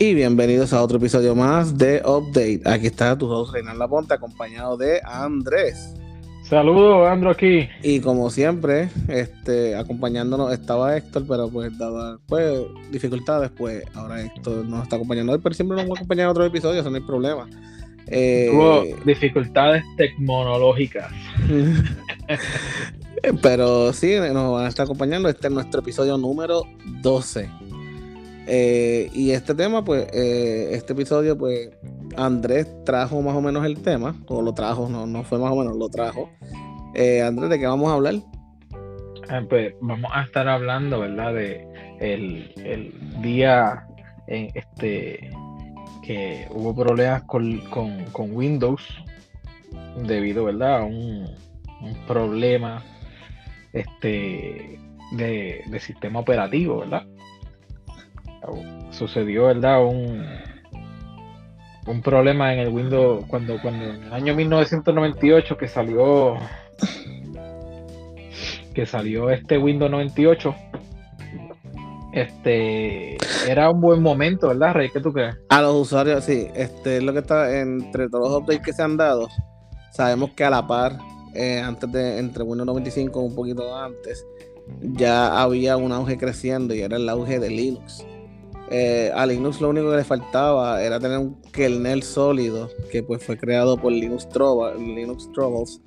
Y bienvenidos a otro episodio más de Update. Aquí está tu host Reinaldo Laponte, acompañado de Andrés. Saludos, Andro aquí. Y como siempre, este, acompañándonos estaba Héctor, pero pues dado pues, dificultades, pues ahora Héctor nos está acompañando hoy, pero siempre nos va a acompañar en otro episodio, eso no hay problema. Eh, Tuvo dificultades tecnológicas. pero sí, nos van a estar acompañando. Este es nuestro episodio número 12. Eh, y este tema, pues, eh, este episodio, pues, Andrés trajo más o menos el tema, o lo trajo, no, no fue más o menos, lo trajo. Eh, Andrés, ¿de qué vamos a hablar? Ah, pues vamos a estar hablando, ¿verdad? De el, día en este que hubo problemas con, Windows debido, ¿verdad? A un, problema este de, de sistema operativo, ¿verdad? Sucedió, ¿verdad? Un, un problema en el Windows cuando, cuando en el año 1998 que salió que salió este Windows 98 este era un buen momento, ¿verdad, Rey? ¿Qué tú crees? A los usuarios, sí, este es lo que está entre todos los updates que se han dado. Sabemos que a la par, eh, antes de entre Windows 95, un poquito antes, ya había un auge creciendo y era el auge de Linux. Eh, a Linux lo único que le faltaba era tener un kernel sólido que pues fue creado por Linux, Linux Troubles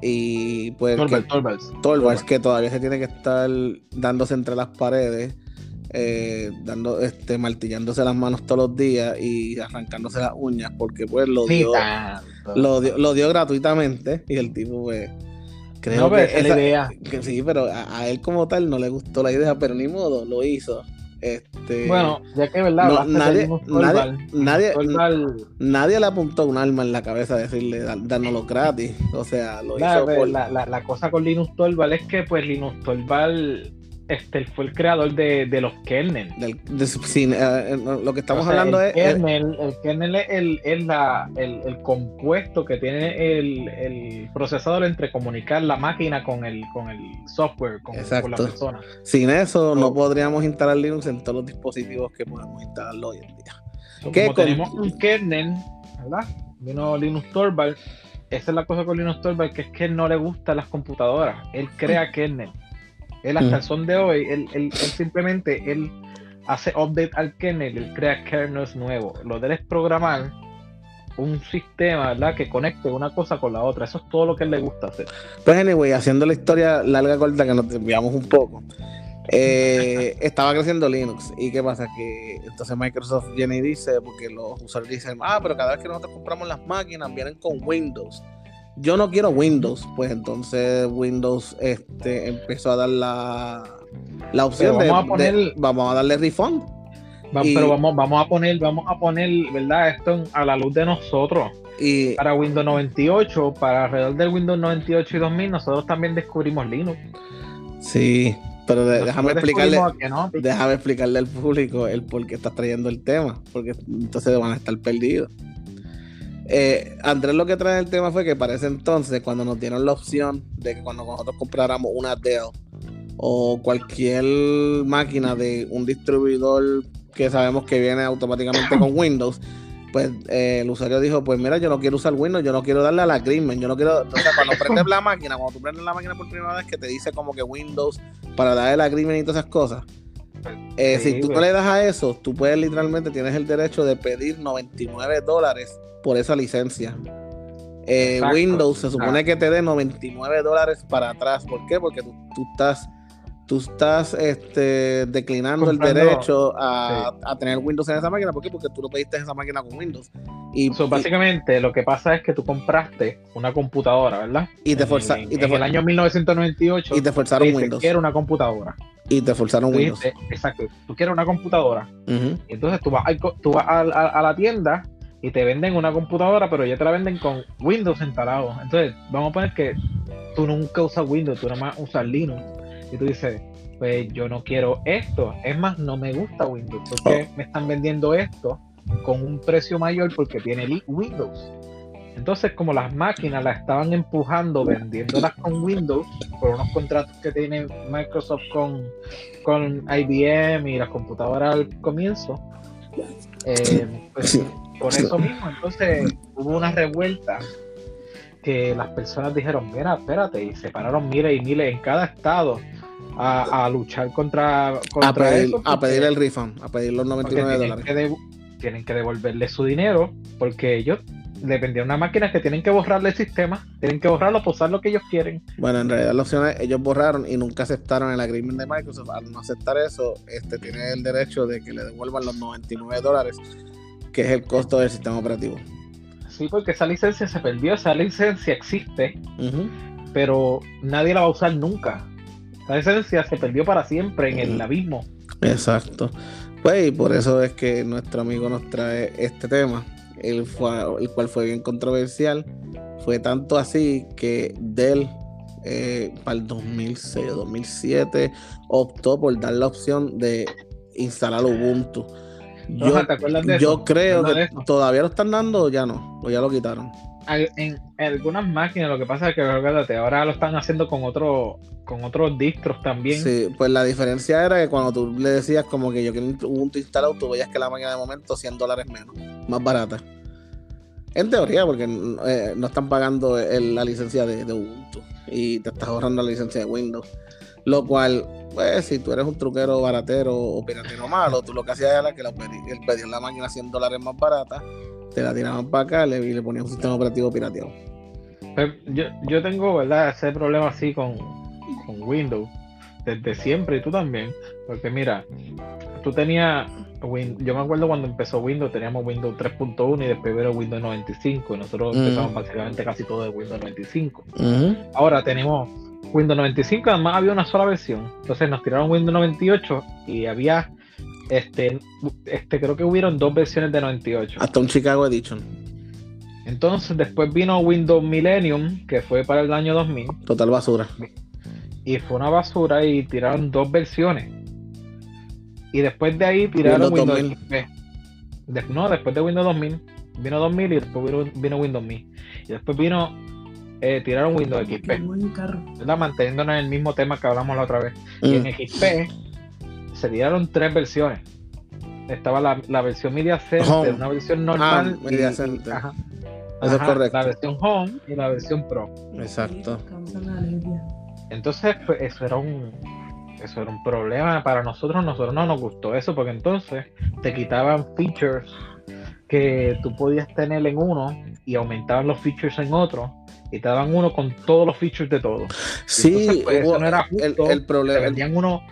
y pues que, que todavía se tiene que estar dándose entre las paredes eh, dando este martillándose las manos todos los días y arrancándose las uñas porque pues lo dio, lo dio gratuitamente y el tipo pues creo que, esa, idea. sí pero a, él como tal no le gustó la idea pero ni modo lo hizo este, bueno, ya que verdad, nadie, nadie, le apuntó un arma en la cabeza a decirle dárnoslo gratis. O sea, lo hizo por... la, la, cosa con Linux Torvald es que pues Linux Torvald este fue el creador de, de los kernel. Del, eh, eh, lo que estamos hablando es. Kernel, el, kernel es, el, es la, el, compuesto que tiene el, el, procesador entre comunicar la máquina con el, con el software, con, la persona. Sin eso, no podríamos instalar Linux en todos los dispositivos que podemos instalarlo hoy en día. como tenemos un kernel, ¿verdad? Vino Linux Torvald. Esa es la cosa con Linux Torvald, que es que él no le gustan las computadoras. Él crea kernel. Él hasta el son de hoy, él, simplemente él hace update al kernel, él crea kernels nuevos. Lo de él es programar un sistema, ¿verdad? Que conecte una cosa con la otra. Eso es todo lo que él le gusta hacer. Pues anyway, haciendo la historia larga corta que nos desviamos un poco. Eh, estaba creciendo Linux. ¿Y qué pasa? Que entonces Microsoft viene y dice, porque los usuarios dicen, ah, pero cada vez que nosotros compramos las máquinas vienen con Windows yo no quiero Windows, pues entonces Windows este, empezó a dar la, la opción vamos de, a poner, vamos a darle refund. pero vamos, vamos a poner, vamos a poner, ¿verdad? Esto a la luz de nosotros. Y para Windows 98, para alrededor del Windows 98 y 2000, nosotros también descubrimos Linux. Sí, pero déjame explicarle, déjame explicarle al público el por qué estás trayendo el tema, porque entonces van a estar perdidos. Eh, Andrés lo que trae el tema fue que para ese entonces, cuando nos dieron la opción de que cuando nosotros compráramos una Dell o cualquier máquina de un distribuidor que sabemos que viene automáticamente con Windows, pues eh, el usuario dijo, pues mira, yo no quiero usar Windows, yo no quiero darle a la crimen, yo no quiero, o sea, cuando prendes la máquina, cuando tú prendes la máquina por primera vez que te dice como que Windows para darle la crimen y todas esas cosas, eh, si tú no le das a eso, tú puedes literalmente, tienes el derecho de pedir 99 dólares por esa licencia. Eh, Windows se supone que te dé 99 dólares para atrás. ¿Por qué? Porque tú, estás tú estás este, declinando el derecho a, tener Windows en esa máquina. ¿Por qué? Porque tú no pediste esa máquina con Windows. Y, básicamente lo que pasa es que tú compraste una computadora, ¿verdad? Y te forzaron. En, el año 1998. Y te forzaron Windows. Quiero una computadora. Y te forzaron Windows. exacto. Tú quieres una computadora. y entonces tú vas, tú vas a, la tienda y te venden una computadora, pero ya te la venden con Windows instalado. Entonces, vamos a poner que tú nunca usas Windows, tú nada más usas Linux. Y tú dices, pues yo no quiero esto. Es más, no me gusta Windows. Porque oh. me están vendiendo esto con un precio mayor porque tiene Windows. Entonces, como las máquinas las estaban empujando, vendiéndolas con Windows, por unos contratos que tiene Microsoft con, con IBM y las computadoras al comienzo, Eh, pues, por eso mismo, entonces hubo una revuelta que las personas dijeron, mira, espérate, y se pararon miles y miles en cada estado a, luchar contra, contra a pedir, A pedir el refund, a pedir los 99 dólares. tienen que devolverle su dinero porque ellos dependían de una máquina que tienen que borrarle el sistema, tienen que borrarlo para usar lo que ellos quieren. Bueno, en realidad la opción es, ellos borraron y nunca aceptaron el agreement de Microsoft. Al no aceptar eso, este tiene el derecho de que le devuelvan los 99 dólares, que es el costo del sistema operativo. Sí, porque esa licencia se perdió, esa licencia existe, pero nadie la va a usar nunca. La licencia se perdió para siempre en el abismo. Exacto. Pues y por eso es que nuestro amigo nos trae este tema el, el cual fue bien controversial. Fue tanto así que Dell eh, para el 2006 o 2007 optó por dar la opción de instalar Ubuntu. Yo, creo que todavía lo están dando o ya no, o ya lo quitaron. En, algunas máquinas lo que pasa es que ahora lo están haciendo con otro con otros distros también. Sí, pues la diferencia era que cuando tú le decías como que yo quiero Ubuntu instalado, tú veías que la máquina de momento 100 dólares menos, más barata. En teoría, porque eh, no están pagando la licencia de, Ubuntu y te estás ahorrando la licencia de Windows. Lo cual, pues, si tú eres un truquero baratero o piratero malo, tú lo que hacías era que el pedir la máquina 100 dólares más barata, te la tiraban para acá y le ponías un sistema operativo pirateado. Yo, yo tengo, ¿verdad?, ese problema así con, con Windows desde siempre y tú también. Porque mira, tú tenías yo me acuerdo cuando empezó Windows, teníamos Windows 3.1 y después vino Windows 95 y nosotros empezamos básicamente casi todo de Windows 95. Ahora tenemos Windows 95, además había una sola versión. Entonces nos tiraron Windows 98 y había, este, este creo que hubieron dos versiones de 98. Hasta un Chicago Edition. Entonces después vino Windows Millennium, que fue para el año 2000. Total basura. Y fue una basura y tiraron dos versiones y después de ahí tiraron Windows, XP. no, después de Windows 2000. Vino 2000 y después vino, Windows 1000. Y después vino. Eh, tiraron Windows XP. ¿verdad? Manteniéndonos en el mismo tema que hablamos la otra vez. Y en mm. XP se tiraron tres versiones. Estaba la, versión Media Center, una versión normal. Ah, Media Center. Ajá, Eso es correcto. La versión Home y la versión Pro. Exacto. Entonces, pues, eso era un, eso era un problema para nosotros, nosotros no nos gustó eso porque entonces te quitaban features que tú podías tener en uno y aumentaban los features en otro y te daban uno con todos los features de todo. Sí, pues, eso no era justo. El, problema. Te vendían uno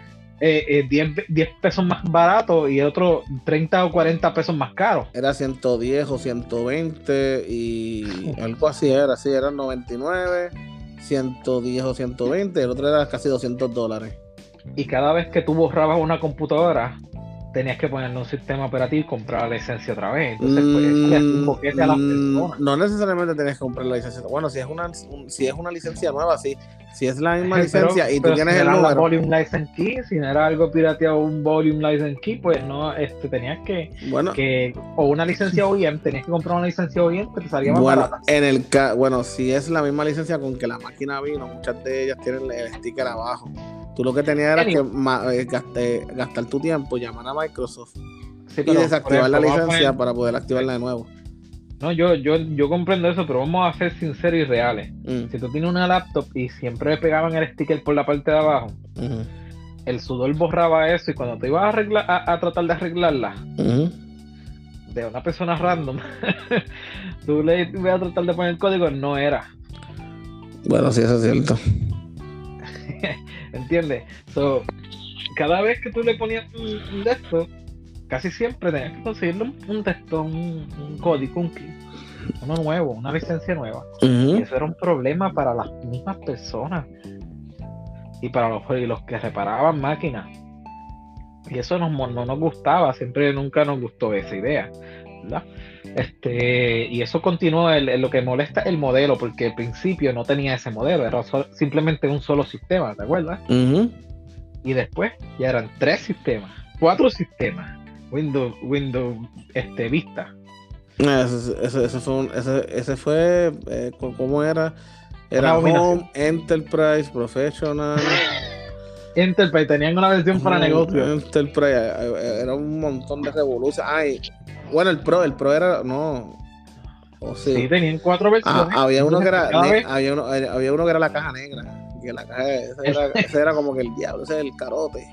eh, 10, eh, pesos más barato y otro 30 o 40 pesos más caro. Era 110 o 120 y algo así era, sí, eran 99, 110 o 120, el otro era casi 200 dólares y cada vez que tú borrabas una computadora, tenías que ponerle un sistema operativo y comprar la licencia otra vez. Entonces, pues, a las mm, personas. No necesariamente tenías que comprar la licencia. Bueno, si es una, si es una licencia nueva, sí. Si es la misma licencia y tú tienes el número. volume license key, si no era algo pirateado un volume license key, pues no, este, tenías que, bueno, que o una licencia OEM, tenías que comprar una licencia OEM te salía más bueno, En el bueno, si es la misma licencia con que la máquina vino, muchas de ellas tienen el sticker abajo. Tú lo que tenías era que eh, gastar, tu tiempo, llamar a Microsoft y desactivar la licencia para poder activarla de nuevo. No, yo, yo, yo comprendo eso, pero vamos a ser sinceros y reales. Mm. Si tú tienes una laptop y siempre le pegaban el sticker por la parte de abajo, el sudor borraba eso y cuando te ibas a, arreglar, a, tratar de arreglarla de una persona random, tú le ibas a tratar de poner el código, no era. Bueno, sí, eso es cierto. ¿Entiendes? So, cada vez que tú le ponías un, texto, casi siempre tenías que conseguirle un, texto, un, código, un uno nuevo, una licencia nueva. Y eso era un problema para las mismas personas y para los, los que reparaban máquinas. Y eso no nos gustaba, siempre nunca nos gustó esa idea. ¿Verdad? Este, y eso continuó, el, lo que molesta el modelo, porque al principio no tenía ese modelo, era simplemente un solo sistema, ¿te acuerdas? Y después ya eran tres sistemas, cuatro sistemas, Windows, Windows este, Vista. Ah, ese, fue, ese, fue eh, ¿cómo era? Era Home, Enterprise, Professional. Enterprise, tenían una versión para negocio. Enterprise, eh, eh, era un montón de revoluciones. Ay, bueno, el Pro, el Pro era, no. sí. tenían cuatro ah, versiones. había, uno que era, había, uno, había uno que era la caja negra. Que la caja, ese era, ese era como que el diablo, ese es el carote.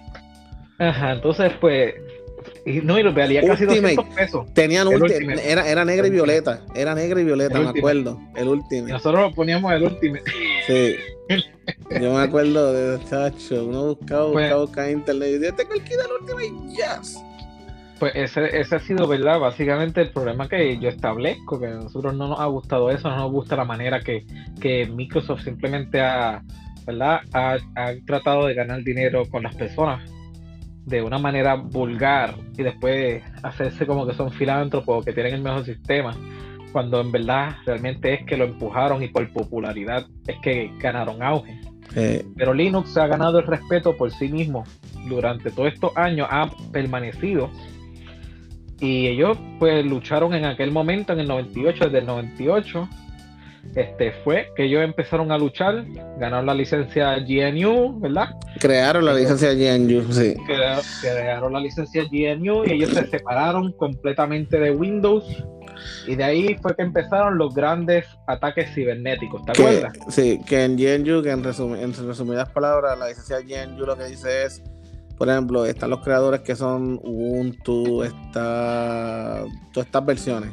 Ajá, entonces pues y, no, y lo valía casi 200 pesos. Tenían último. Era, era negra y violeta. Era negra y violeta, me acuerdo. El último. Nosotros lo poníamos el último. Sí. Yo me acuerdo de chacho. Uno buscaba, buscaba, pues, buscaba en internet y decía, tengo el kit del último y yes. Pues ese, ese ha sido, ¿verdad? Básicamente el problema que yo establezco, que a nosotros no nos ha gustado eso, no nos gusta la manera que, que Microsoft simplemente ha, ¿verdad? Ha, ha tratado de ganar dinero con las personas de una manera vulgar y después hacerse como que son filántropos que tienen el mejor sistema, cuando en verdad realmente es que lo empujaron y por popularidad es que ganaron auge. Pero Linux ha ganado el respeto por sí mismo durante todos estos años, ha permanecido y ellos pues lucharon en aquel momento, en el 98, desde el 98 este, fue que ellos empezaron a luchar, ganaron la licencia GNU, ¿verdad? Crearon la licencia GNU, sí. Crearon, la licencia GNU y ellos se separaron completamente de Windows. Y de ahí fue que empezaron los grandes ataques cibernéticos, ¿te acuerdas? Sí, que en GNU, que en, en resumidas palabras, la licencia GNU lo que dice es, por ejemplo, están los creadores que son Ubuntu, está todas estas versiones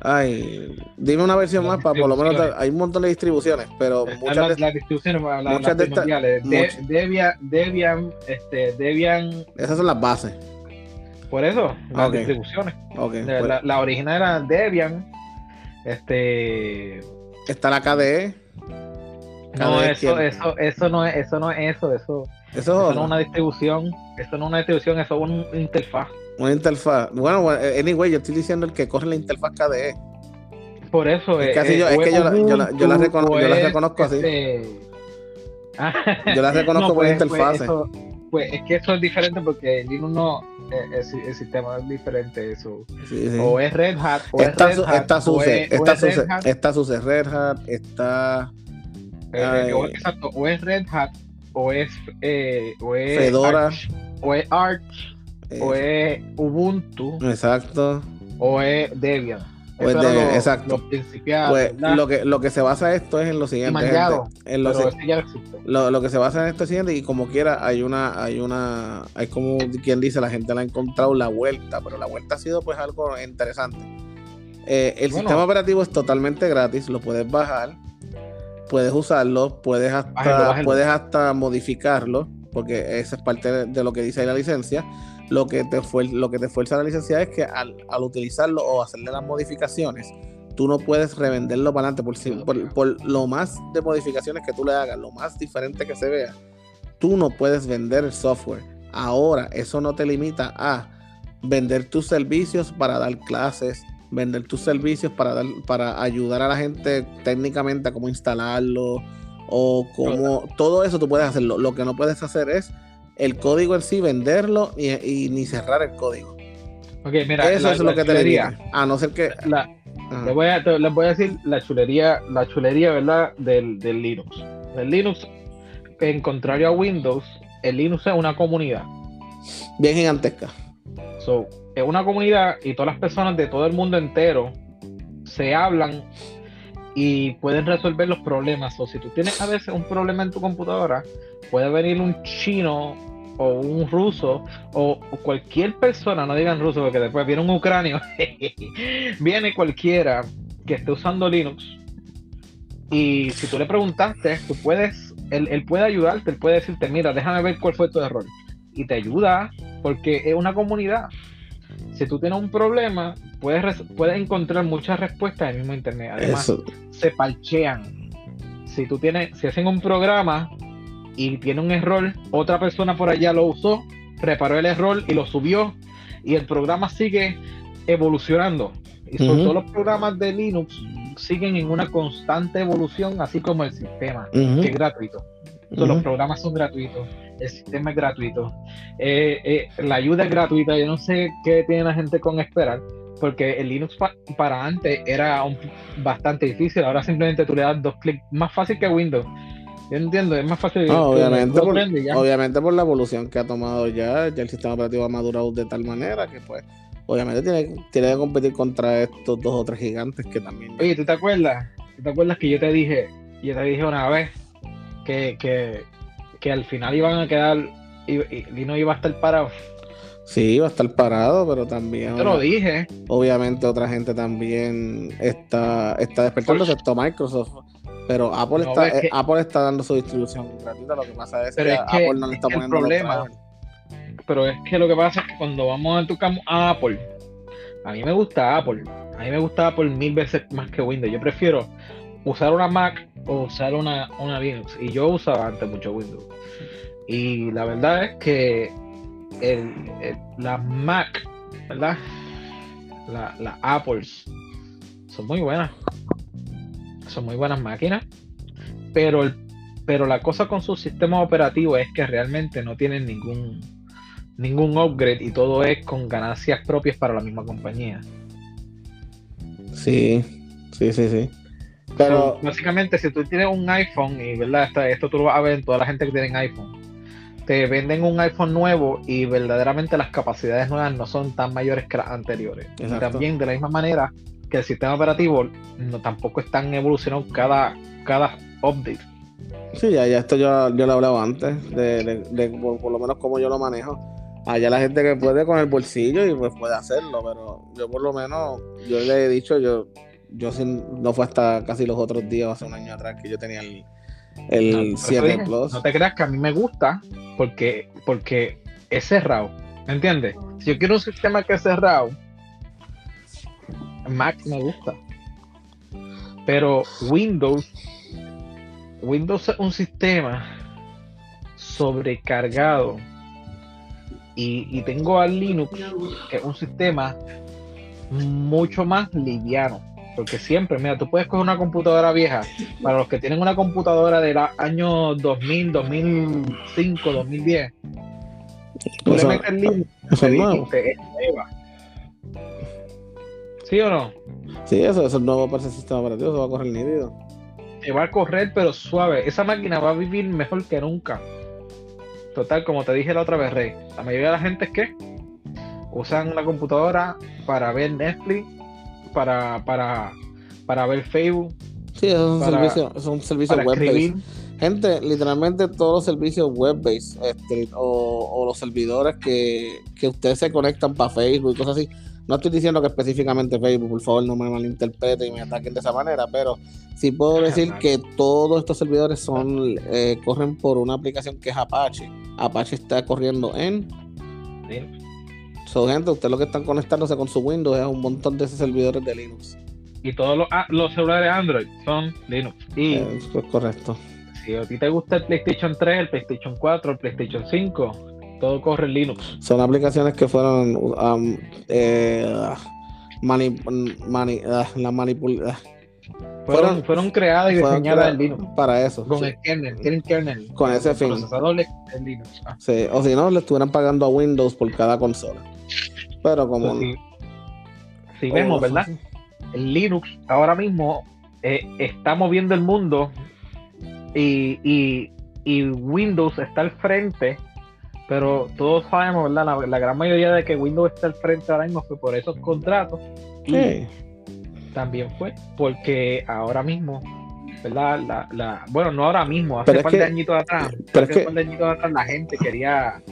Ay, dime una versión más para por lo menos hay un montón de distribuciones, pero muchas de las distribuciones muchas de estas de, Debian, Debian, este, Debian. Esas son las bases. Por eso, las distribuciones. Okay, la, la, original era Debian. Este. Está la KDE. no, e eso, eso, eso no es eso, no es eso, eso. Eso, no es una distribución, eso no es una distribución, eso es una interfaz. Una interfaz. Bueno, eh, anyway, yo estoy diciendo el que corre la interfaz KDE. Por eso es. que yo, es que yo, la, yo, la, yo, la reconozco, yo la reconozco así. Este... yo la reconozco por pues, pues, interfaz. Pues, es que eso es diferente porque Linux no. Eh, el, sistema es diferente. Eso. Sí, sí. O es Red Hat. O está, es Red Hat. Está SUSE. Está SUSE. Está SUSE Red Hat. Está. Eh, o, exacto. O es Red Hat. O es. Eh, o es Fedora. Arch, o es Arch o es Ubuntu. Exacto. O es Debian. O es Debian, exacto. Pues, lo, que, lo que se basa esto es en lo siguiente. en lo, lo, lo, que se basa en esto es siguiente, y como quiera, hay una, hay una, hay como quien dice, la gente la ha encontrado la vuelta, pero la vuelta ha sido pues algo interesante. Eh, el sistema operativo es totalmente gratis, lo puedes bajar, puedes usarlo, puedes hasta, puedes hasta modificarlo, porque esa es parte de lo que dice ahí la licencia lo que te, lo que te fuerza la licencia es que al, utilizarlo o hacerle las modificaciones, tú no puedes revenderlo para adelante por, por, lo más de modificaciones que tú le hagas, lo más diferente que se vea, tú no puedes vender el software. Ahora, eso no te limita a vender tus servicios para dar clases, vender tus servicios para, dar, para ayudar a la gente técnicamente a cómo instalarlo o cómo todo eso tú puedes hacerlo. Lo que no puedes hacer es el código en sí, venderlo y, ni cerrar el código. Ok, mira, eso es lo que te diría. A no ser que. les, voy a, voy a decir la chulería, la chulería, ¿verdad? Del, del Linux. El Linux, en contrario a Windows, el Linux es una comunidad. Bien gigantesca. So, es una comunidad y todas las personas de todo el mundo entero se hablan y pueden resolver los problemas. O si tú tienes a veces un problema en tu computadora, puede venir un chino o un ruso o, cualquier persona, no digan ruso porque después viene un ucranio, viene cualquiera que esté usando Linux y si tú le preguntaste, tú puedes, él, puede ayudarte, él puede decirte, mira, déjame ver cuál fue tu error y te ayuda porque es una comunidad. Si tú tienes un problema, puedes, puedes encontrar muchas respuestas en el mismo internet. Además, se parchean. Si tú tienes, si hacen un programa y tiene un error, otra persona por allá lo usó, reparó el error y lo subió y el programa sigue evolucionando. Y sobre todos los programas de Linux siguen en una constante evolución, así como el sistema, que es gratuito. Todos Los programas son gratuitos, el sistema es gratuito, eh, eh, la ayuda es gratuita. Yo no sé qué tiene la gente con esperar, porque el Linux para antes era bastante difícil. Ahora simplemente tú le das dos clics, más fácil que Windows Yo entiendo, es más fácil. obviamente, por, obviamente por la evolución que ha tomado ya, ya el sistema operativo ha madurado de tal manera que pues obviamente tiene, tiene que competir contra estos dos o tres gigantes que también. Oye, ¿tú te acuerdas? ¿Tú te acuerdas que yo te dije, yo te dije una vez que, que, que al final iban a quedar y, y no iba a estar parado? Sí, iba a estar parado, pero también. Te lo dije. Obviamente, otra gente también está, está despertando, excepto Microsoft. Pero Apple, está, eh, Apple está dando su distribución gratuita. Lo que pasa es que, Apple no le está poniendo el problema. Pero es que lo que pasa es que cuando vamos a tu a Apple, a mí me gusta Apple. A mí me gusta Apple mil veces más que Windows. Yo prefiero usar una Mac o usar una, una Linux. Y yo usaba antes mucho Windows. Y la verdad es que el, la Mac, ¿verdad? Las la Apples son muy buenas. Son muy buenas máquinas. Pero, el, pero la cosa con su sistema operativo es que realmente no tienen ningún, ningún upgrade y todo es con ganancias propias para la misma compañía. Sí, sí, sí, sí. Pero básicamente, si tú tienes un iPhone, y verdad, esto tú lo vas a ver en toda la gente que tiene iPhone, te venden un iPhone nuevo y verdaderamente las capacidades nuevas no son tan mayores que las anteriores. Y también de la misma manera que el sistema operativo no tampoco es tan evolucionado cada, cada update. Sí, ya, ya esto yo, yo lo he hablado antes, de, por, lo menos cómo yo lo manejo. Allá la gente que puede con el bolsillo y pues puede hacerlo, pero yo por lo menos, yo le he dicho, yo, yo no fue hasta casi los otros días, hace un año atrás, que yo tenía el, el 7 Plus. No te creas que a mí me gusta porque, porque es cerrado. ¿Me entiendes? Si yo quiero un sistema que es cerrado, Mac me gusta. Pero Windows, Windows es un sistema sobrecargado. Y, y tengo al Linux, que es un sistema mucho más liviano. Porque siempre, mira, tú puedes coger una computadora vieja. Para los que tienen una computadora del año 2000, 2005, 2010. Tú le metes el link ¿Sí o no? Sí, eso, eso es nuevo para ese sistema operativo. Se va a correr nítido. Se va a correr, pero suave. Esa máquina va a vivir mejor que nunca. Total, como te dije la otra vez, Rey. La mayoría de la gente es que usan una computadora para ver Netflix para, para, para ver Facebook. Sí, es un servicio, es un servicio web Gente, literalmente todos los servicios web-based este, o, los servidores que, ustedes se conectan para Facebook y cosas así. No estoy diciendo que específicamente Facebook, por favor, no me malinterpreten y me ataquen de esa manera, pero sí puedo decir que todos estos servidores son eh, corren por una aplicación que es Apache. Apache está corriendo en So, gente, ustedes lo que están conectándose con su Windows es un montón de esos servidores de Linux. Y todos los, ah, los celulares Android son Linux. Y Eso es correcto. Si a ti te gusta el PlayStation 3, el PlayStation 4, el PlayStation 5, todo corre en Linux. Son aplicaciones que fueron um, eh, mani, ah, la manipulación ah, fueron, fueron, creadas y diseñadas en Linux. Para eso. Con el kernel, tienen kernel. Con ese fin. Procesador de Linux. Sí, o si no, le estuvieran pagando a Windows por cada consola. Pero como. si, vemos, ¿verdad? El Linux ahora mismo eh, está moviendo el mundo y, y, y, Windows está al frente. Pero todos sabemos, ¿verdad? La, gran mayoría de que Windows está al frente ahora mismo fue por esos contratos. Y también fue porque ahora mismo ¿verdad? La, la, bueno, no ahora mismo, hace un par de añitos atrás, hace un par de añitos atrás la gente quería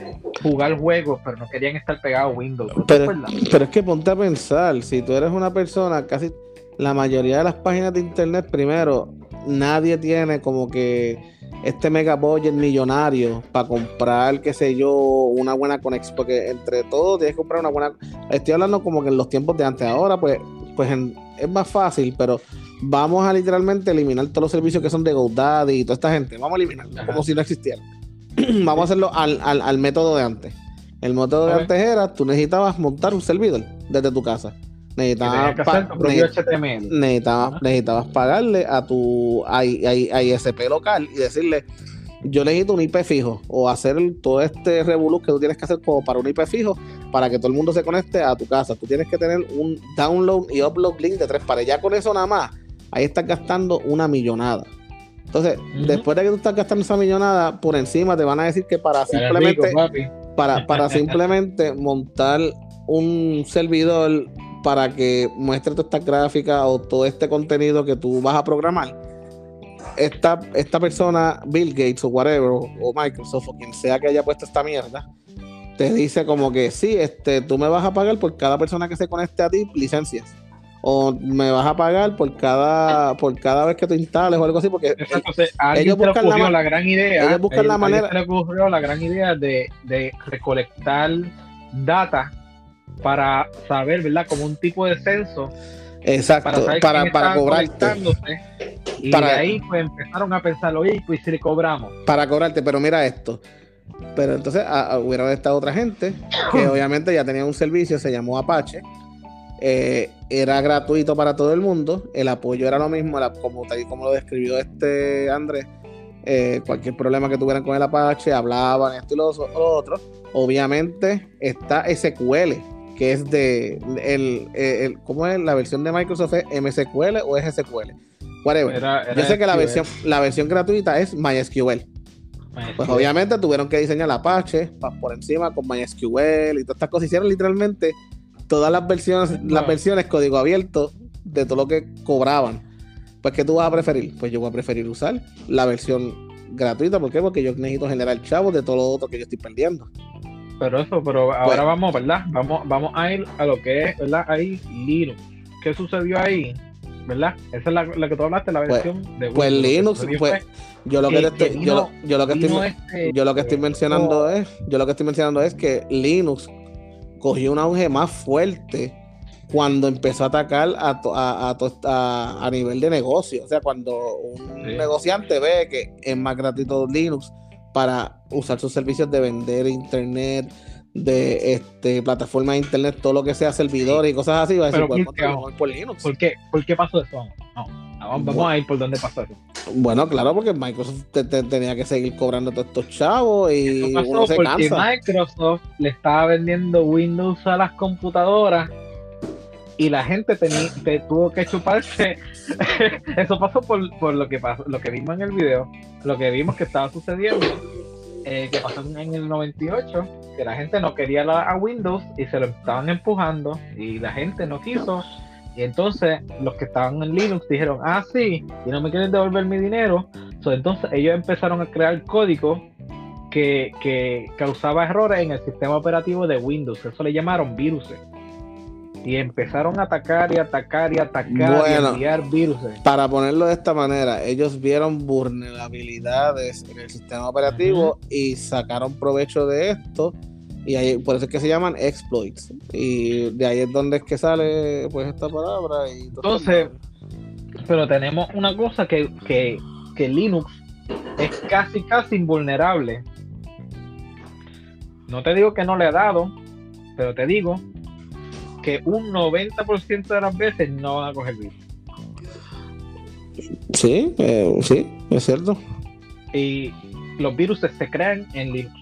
jugar juegos, pero no querían estar pegados a Windows. Pero, pero, es que ponte a pensar, si tú eres una persona, casi la mayoría de las páginas de internet, primero, nadie tiene como que este mega budget millonario para comprar, qué sé yo, una buena conexión, porque entre todos tienes que comprar una buena... Estoy hablando como que en los tiempos de antes, ahora pues, pues es más fácil, pero vamos a literalmente eliminar todos los servicios que son de GoDaddy y toda esta gente. Vamos a eliminarlos como si no existieran. vamos a hacerlo al, método de antes. El método de antes era, tú necesitabas montar un servidor desde tu casa. Necesitabas, necesitabas, pagarle a tu ISP local y decirle, yo necesito un IP fijo o hacer todo este revolú que tú tienes que hacer como para un IP fijo para que todo el mundo se conecte a tu casa. Tú tienes que tener un download y upload link de tres pares. Ya con eso nada más ahí estás gastando una millonada. Entonces, después de que tú estás gastando esa millonada, por encima te van a decir que para simplemente, para, para simplemente montar un servidor para que muestre toda esta gráfica o todo este contenido que tú vas a programar, esta, esta persona, Bill Gates o whatever, o, Microsoft o quien sea que haya puesto esta mierda, te dice como que sí, este, tú me vas a pagar por cada persona que se conecte a ti licencias. O me vas a pagar por cada, por cada vez que tú instales o algo así, porque ellos buscan la, gran idea. Ellos buscan la manera. Le ocurrió la gran idea de, de recolectar data para saber, ¿verdad? Como un tipo de censo Exacto, para, para, cobrarte. Y de ahí pues empezaron a pensar, oye, pues si le cobramos. Para cobrarte, pero mira esto. Pero entonces hubieron esta otra gente que obviamente ya tenía un servicio, se llamó Apache. Eh, era gratuito para todo el mundo. El apoyo era lo mismo, como, como lo describió este Andrés. Eh, cualquier problema que tuvieran con el Apache, hablaban esto y lo otro. Obviamente está SQL que es de el, el, ¿cómo es? La versión de Microsoft es MSQL o es SQL. Whatever. Yo sé que la versión, la versión gratuita es MySQL. Pues obviamente tuvieron que diseñar Apache por encima con MySQL y todas estas cosas. Hicieron literalmente todas las versiones, las versiones código abierto de todo lo que cobraban. Pues, ¿qué tú vas a preferir? Pues yo voy a preferir usar la versión gratuita. ¿Por qué? Porque yo necesito generar chavos de todo lo otro que yo estoy perdiendo. Pero eso, pero ahora vamos, ¿verdad? Vamos, vamos a ir a lo que es, ¿verdad? Ahí Linux. ¿Qué sucedió ahí? ¿Verdad? Esa es la, la que tú hablaste, la pues, versión de Pues Linux, pues, yo lo que, estoy, yo, lo que estoy, este, yo lo que estoy mencionando es, yo lo que estoy mencionando es que Linux cogió un auge más fuerte cuando empezó a atacar a, a, a, a nivel de negocio. O sea, cuando un negociante ve que es más gratuito Linux para usar sus servicios de vender internet, de este plataforma de internet, todo lo que sea servidores y cosas así, va a decir, Linux. ¿Por qué? ¿Por qué pasó eso? No, vamos, a ir por dónde pasó eso. Bueno, claro, porque Microsoft tenía que seguir cobrando todos estos chavos y eso pasó porque Microsoft le estaba vendiendo Windows a las computadoras y la gente tenía, tuvo que chuparse. Eso pasó por, lo que pasó, lo que vimos en el video, lo que vimos que estaba sucediendo, eh, que pasó en el 98, que la gente no quería la, a Windows y se lo estaban empujando y la gente no quiso. Y entonces los que estaban en Linux dijeron, ah, sí, y no me quieren devolver mi dinero. entonces ellos empezaron a crear código que, que causaba errores en el sistema operativo de Windows. Eso le llamaron viruses y empezaron a atacar y atacar y atacar y enviar virus. Para ponerlo de esta manera, ellos vieron vulnerabilidades en el sistema operativo y sacaron provecho de esto. Y ahí, por eso es que se llaman exploits. Y de ahí es donde es que sale pues esta palabra. Y Entonces, pero tenemos una cosa que, que, que Linux es casi, casi invulnerable. No te digo que no le ha dado, pero te digo que un 90% de las veces no van a coger virus. Sí, eh, sí, es cierto. Y los virus se crean en Linux.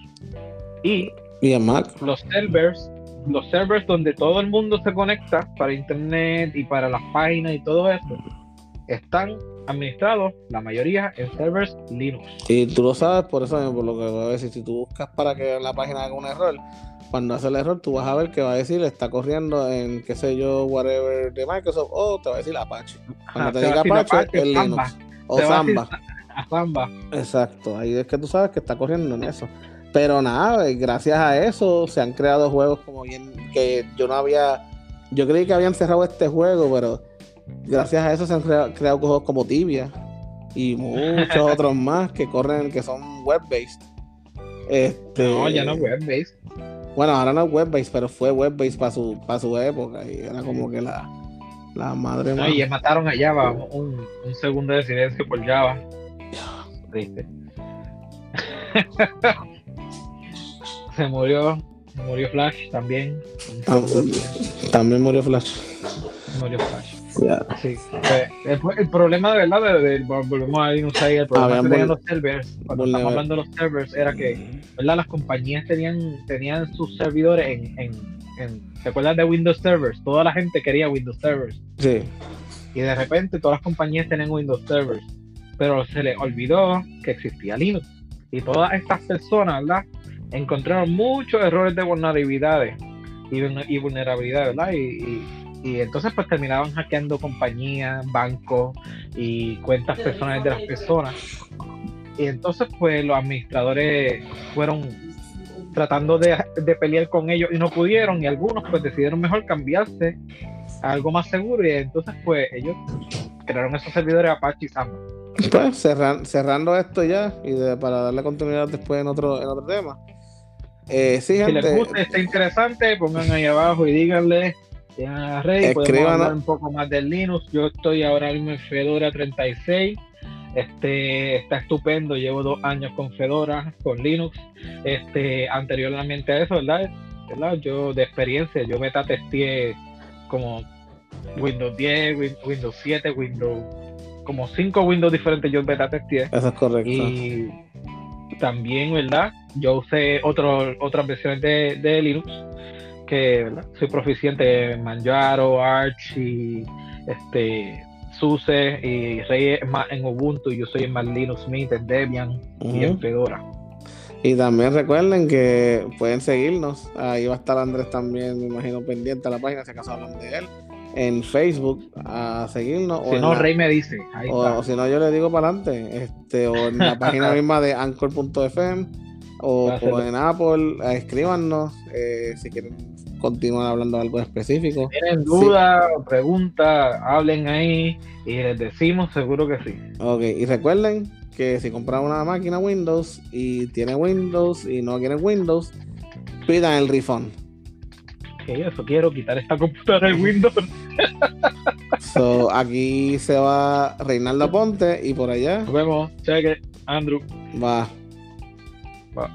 Y, en Mac. Los servers, los servers donde todo el mundo se conecta para internet y para las páginas y todo eso, están administrados, la mayoría, en servers Linux. Y tú lo sabes por eso por lo que voy a decir, si tú buscas para que la página haga un error, cuando hace el error, tú vas a ver que va a decir, está corriendo en, qué sé yo, whatever de Microsoft, o te va a decir Apache. Cuando te, diga Apache, es Linux. O Samba. Samba. Exacto, ahí es que tú sabes que está corriendo en eso. Pero nada, gracias a eso se han creado juegos como bien que yo no había, yo creí que habían cerrado este juego, pero gracias a eso se han creado, juegos como Tibia y muchos otros más que corren, que son web-based. Este, no, ya no web-based. Bueno, ahora no es web-based, pero fue web-based para su, para su época y era como que la, la madre. No, y mataron a Java, un, un segundo de silencio por Java. Triste. Se murió, murió Flash también. también murió Flash. Murió Flash. Sí. El, problema de verdad, de, volvemos a ir el problema de los servers, cuando estamos hablando de los servers, era que ¿verdad? las compañías tenían, tenían sus servidores en, en, en, ¿te acuerdas de Windows Servers? Toda la gente quería Windows Servers. Sí. Y de repente todas las compañías tenían Windows Servers. pero se les olvidó que existía Linux. Y todas estas personas, ¿verdad? Encontraron muchos errores de vulnerabilidades y, vulnerabilidades, ¿verdad? Y, y, entonces pues terminaban hackeando compañías, bancos y cuentas personales de las personas. Y entonces pues los administradores fueron tratando de, de, pelear con ellos y no pudieron y algunos pues decidieron mejor cambiarse a algo más seguro y entonces pues ellos crearon esos servidores Apache y Samba. Pues cerrando esto ya y para darle continuidad después en otro, en otro tema. Eh, si les gusta, está interesante, pongan ahí abajo y díganle a Rey, podemos hablar un poco más del Linux. Yo estoy ahora mismo en Fedora 36. Este está estupendo, llevo dos años con Fedora, con Linux. Este, anteriormente a eso, ¿verdad? ¿verdad? Yo de experiencia, yo beta testé como Windows 10, Windows 7, Windows como cinco Windows diferentes yo beta testé. Eso es correcto. Y también, ¿verdad? Yo usé otro, otras versiones de, de Linux que soy proficiente en Manjaro, Arch y este SUSE y Rey en Ubuntu y yo soy en más Linux Mint, en Debian y en Fedora. Y también recuerden que pueden seguirnos. Ahí va a estar Andrés también, me imagino, pendiente a la página si acaso hablan de él en Facebook a seguirnos. Si no, Rey me dice. o, si no, yo le digo para adelante. Este, o en la página misma de anchor.fm o, en Apple. Escríbanos eh, si quieren continuar hablando de algo específico. Si tienen dudas o preguntas, hablen ahí y les decimos seguro que sí. Ok, y recuerden que si compran una máquina Windows y tiene Windows y no quieren Windows, pidan el refund eso quiero quitar esta computadora de Windows. so, aquí se va Reinaldo Ponte y por allá. Nos vemos. Cheque, Andrew. Va. Va.